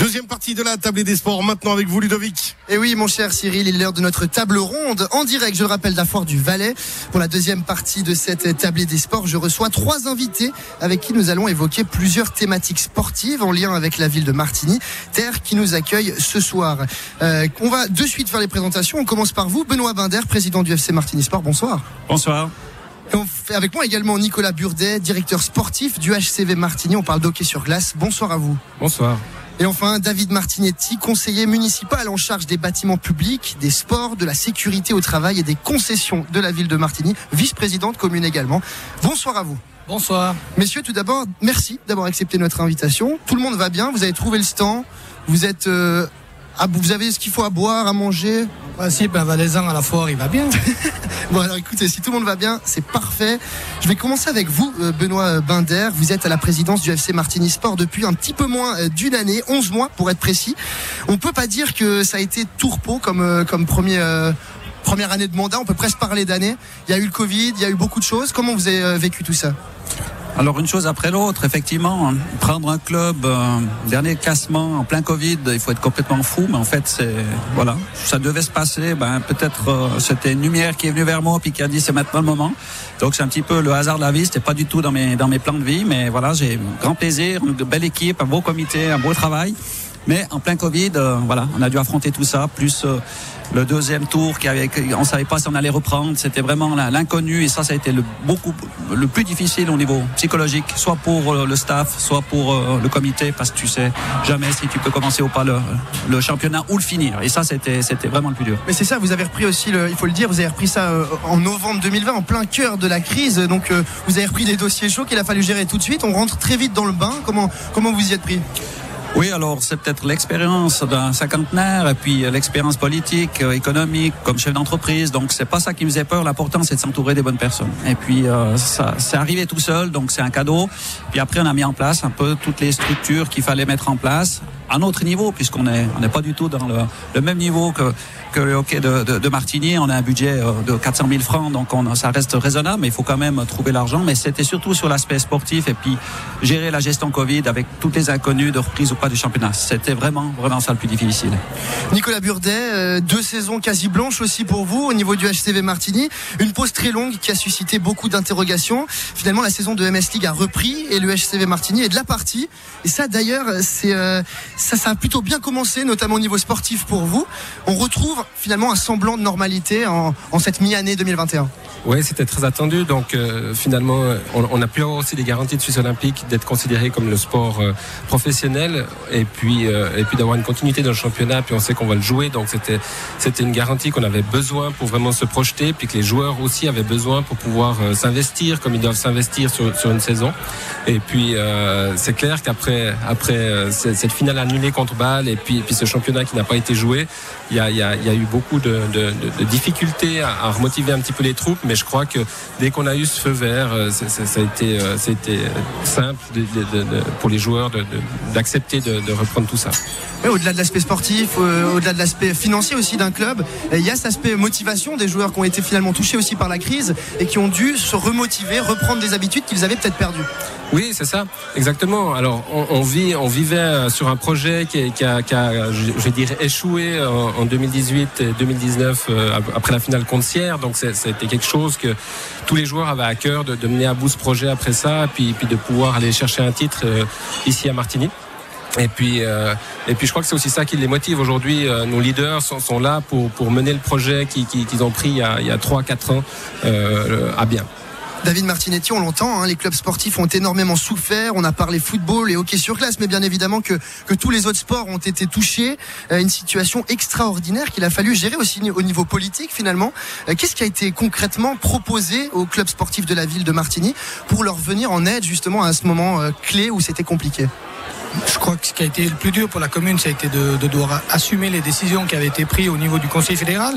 Deuxième partie de la table des sports maintenant avec vous Ludovic. Et oui mon cher Cyril, il est l'heure de notre table ronde en direct, je le rappelle, la foire du Valais. Pour la deuxième partie de cette table des sports, je reçois trois invités avec qui nous allons évoquer plusieurs thématiques sportives en lien avec la ville de Martigny, terre qui nous accueille ce soir. Euh, on va de suite faire les présentations. On commence par vous, Benoît Binder, président du FC Martigny Sport. Bonsoir. Bonsoir. Et on fait avec moi également Nicolas Burdet, directeur sportif du HCV Martigny. On parle d'hockey sur glace. Bonsoir à vous. Bonsoir. Et enfin, David Martinetti, conseiller municipal en charge des bâtiments publics, des sports, de la sécurité au travail et des concessions de la ville de Martigny, vice-présidente commune également. Bonsoir à vous. Bonsoir. Messieurs, tout d'abord, merci d'avoir accepté notre invitation. Tout le monde va bien, vous avez trouvé le stand, vous êtes... Euh, vous avez ce qu'il faut à boire, à manger? Principe, un valaisan à la foire, il va bien. bon, alors écoutez, si tout le monde va bien, c'est parfait. Je vais commencer avec vous, euh, Benoît Binder. Vous êtes à la présidence du FC Martini Sport depuis un petit peu moins euh, d'une année, 11 mois pour être précis. On peut pas dire que ça a été repos comme, euh, comme première année de mandat. On peut presque parler d'année. Il y a eu le Covid, il y a eu beaucoup de choses. Comment vous avez vécu tout ça? Alors une chose après l'autre, effectivement, hein. prendre un club euh, dernier classement en plein Covid, il faut être complètement fou, mais en fait c'est voilà, ça devait se passer. Ben peut-être euh, c'était une lumière qui est venue vers moi puis qui a dit c'est maintenant le moment. Donc c'est un petit peu le hasard de la vie. C'était pas du tout dans mes dans mes plans de vie, mais voilà, j'ai grand plaisir, une belle équipe, un beau comité, un beau travail. Mais en plein Covid, euh, voilà, on a dû affronter tout ça, plus le deuxième tour qui avait, savait pas si on allait reprendre. C'était vraiment l'inconnu et ça, ça a été le beaucoup le plus difficile au niveau psychologique, soit pour euh, le staff, soit pour euh, le comité, parce que tu sais jamais si tu peux commencer ou pas le, championnat ou le finir. Et ça, c'était vraiment le plus dur. Mais c'est ça, vous avez repris aussi, il faut le dire, vous avez repris ça euh, en novembre 2020, en plein cœur de la crise. Donc vous avez repris des dossiers chauds qu'il a fallu gérer tout de suite. On rentre très vite dans le bain. Comment comment vous y êtes pris? Oui, alors c'est peut-être l'expérience d'un cinquantenaire et puis euh, l'expérience politique, euh, économique, comme chef d'entreprise. Donc c'est pas ça qui me faisait peur. L'important c'est de s'entourer des bonnes personnes. Et puis euh, ça, c'est arrivé tout seul, donc c'est un cadeau. Puis après on a mis en place un peu toutes les structures qu'il fallait mettre en place à notre niveau, puisqu'on est on n'est pas du tout dans le, même niveau que que le hockey de, de, de, Martigny. On a un budget euh, de 400 000 francs, donc on, ça reste raisonnable, mais il faut quand même trouver l'argent. Mais c'était surtout sur l'aspect sportif et puis gérer la gestion Covid avec toutes les inconnues de reprise ou pas du championnat. C'était vraiment, vraiment ça le plus difficile. Nicolas Burdet, euh, deux saisons quasi blanches aussi pour vous au niveau du HCV Martigny. Une pause très longue qui a suscité beaucoup d'interrogations. Finalement, la saison de MS League a repris et le HCV Martigny est de la partie. Et ça, d'ailleurs, c'est euh, ça, ça a plutôt bien commencé, notamment au niveau sportif pour vous. On retrouve finalement un semblant de normalité en, cette mi-année 2021. Oui, c'était très attendu. Donc euh, finalement, on, a pu avoir aussi des garanties de Suisse olympique d'être considéré comme le sport euh, professionnel et puis euh, et puis d'avoir une continuité dans le championnat. Puis on sait qu'on va le jouer, donc c'était c'était une garantie qu'on avait besoin pour vraiment se projeter, puis que les joueurs aussi avaient besoin pour pouvoir s'investir comme ils doivent s'investir sur, sur une saison. Et puis c'est clair qu'après après cette finale annulée contre Bâle et puis puis ce championnat qui n'a pas été joué, il y a, y, a, y a, eu beaucoup de, de, de difficultés à, à, remotiver un petit peu les troupes, je crois que dès qu'on a eu ce feu vert, euh, ça, a été, euh, été simple pour les joueurs d'accepter de, reprendre tout ça. Au-delà de l'aspect sportif, euh, au-delà de l'aspect financier aussi d'un club, il y a cet aspect motivation des joueurs qui ont été finalement touchés aussi par la crise et qui ont dû se remotiver, reprendre des habitudes qu'ils avaient peut-être perdues. Oui, c'est ça, exactement. Alors, on, vit, on vivait sur un projet qui, qui, a, qui a, je, vais dire, échoué en, 2018 et 2019 euh, après la finale contre Sierre. Donc, c'était quelque chose que tous les joueurs avaient à cœur de, de, mener à bout ce projet après ça, puis, puis de pouvoir aller chercher un titre euh, ici à Martigny. Et puis, euh, et puis je crois que c'est aussi ça qui les motive aujourd'hui. nos leaders sont, sont, là pour, pour mener le projet qu'ils ont pris il y a, il y a 3-4 ans euh, à bien. David Martinetti, on l'entend, hein, les clubs sportifs ont énormément souffert. On a parlé football et hockey sur glace, mais bien évidemment que, que tous les autres sports ont été touchés. Euh, une situation extraordinaire qu'il a fallu gérer aussi au niveau politique finalement. Euh, qu'est-ce qui a été concrètement proposé aux clubs sportifs de la ville de Martigny pour leur venir en aide justement à ce moment euh, clé où c'était compliqué? Je crois que ce qui a été le plus dur pour la commune, ça a été de, devoir assumer les décisions qui avaient été prises au niveau du Conseil fédéral.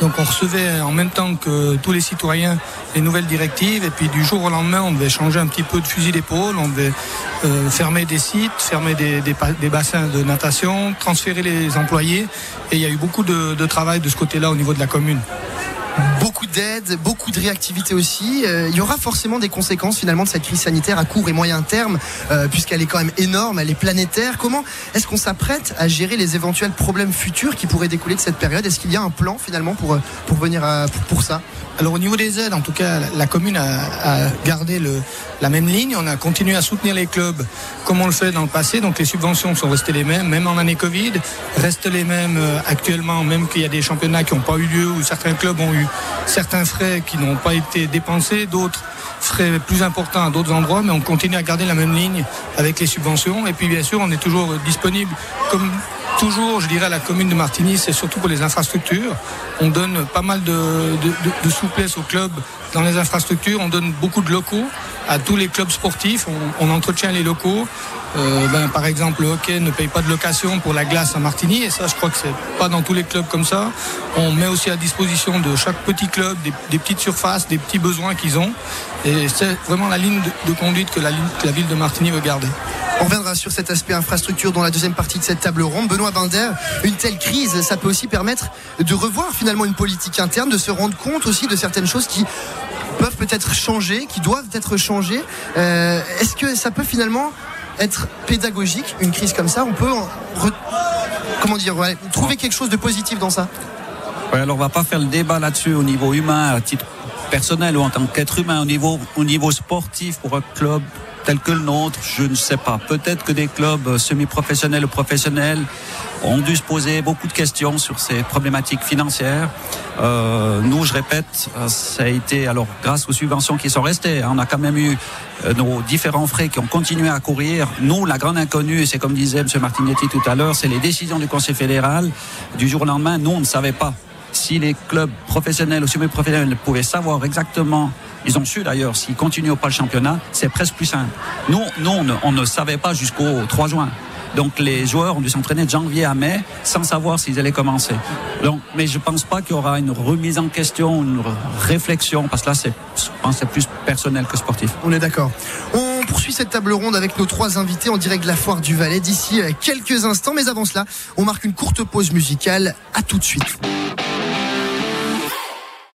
Donc on recevait en même temps que tous les citoyens les nouvelles directives et puis du jour au lendemain, on devait changer un petit peu de fusil d'épaule, on devait euh, fermer des sites, fermer des, bassins de natation, transférer les employés et il y a eu beaucoup de, de travail de ce côté-là au niveau de la commune. Beaucoup d'aide, beaucoup de réactivité aussi. Euh, il y aura forcément des conséquences finalement de cette crise sanitaire à court et moyen terme, euh, puisqu'elle est quand même énorme, elle est planétaire. Comment est-ce qu'on s'apprête à gérer les éventuels problèmes futurs qui pourraient découler de cette période? Est-ce qu'il y a un plan finalement pour, pour venir à, pour, ça? Alors au niveau des aides, en tout cas, la commune a, a gardé le, la même ligne. On a continué à soutenir les clubs comme on le fait dans le passé. Donc les subventions sont restées les mêmes, même en année Covid, restent les mêmes euh, actuellement, même qu'il y a des championnats qui n'ont pas eu lieu, où certains clubs ont eu certains frais qui n'ont pas été dépensés, d'autres frais plus importants à d'autres endroits, mais on continue à garder la même ligne avec les subventions. Et puis bien sûr, on est toujours disponible comme toujours, je dirais, à la commune de Martigny, c'est surtout pour les infrastructures. On donne pas mal de, souplesse aux clubs dans les infrastructures. On donne beaucoup de locaux à tous les clubs sportifs. On, entretient les locaux. Euh, ben, par exemple, le hockey ne paye pas de location pour la glace à Martigny, et ça, je crois que c'est pas dans tous les clubs comme ça. On met aussi à disposition de chaque petit club des, petites surfaces, des petits besoins qu'ils ont, et c'est vraiment la ligne de, conduite que la, ville de Martigny veut garder. On reviendra sur cet aspect infrastructure dans la deuxième partie de cette table ronde. Benoît Binder, une telle crise, ça peut aussi permettre de revoir finalement une politique interne, de se rendre compte aussi de certaines choses qui peut-être changer, qui doivent être changées. Euh, est-ce que ça peut finalement être pédagogique, une crise comme ça? On peut comment dire, trouver quelque chose de positif dans ça? Ouais, alors on va pas faire le débat là-dessus au niveau humain, à titre personnel ou en tant qu'être humain, au niveau, au niveau sportif pour un club tel que le nôtre, je ne sais pas. Peut-être que des clubs semi-professionnels ou professionnels ont dû se poser beaucoup de questions sur ces problématiques financières. Euh, nous, je répète, euh, ça a été alors grâce aux subventions qui sont restées. Hein, on a quand même eu euh, nos différents frais qui ont continué à courir. Nous, la grande inconnue, c'est comme disait M. Martignetti tout à l'heure, c'est les décisions du Conseil fédéral. Du jour au lendemain, nous, on ne savait pas si les clubs professionnels ou semi-professionnels pouvaient savoir exactement ils ont su d'ailleurs, s'ils continuent pas le championnat, c'est presque plus simple. Nous, nous on, ne, savait pas jusqu'au 3 juin. Donc les joueurs ont dû s'entraîner de janvier à mai sans savoir s'ils allaient commencer. Donc, mais je pense pas qu'il y aura une remise en question, une réflexion, parce que là c'est, c'est plus personnel que sportif. On est d'accord. On poursuit cette table ronde avec nos trois invités en direct de la foire du Valais d'ici quelques instants. Mais avant cela, on marque une courte pause musicale. À tout de suite.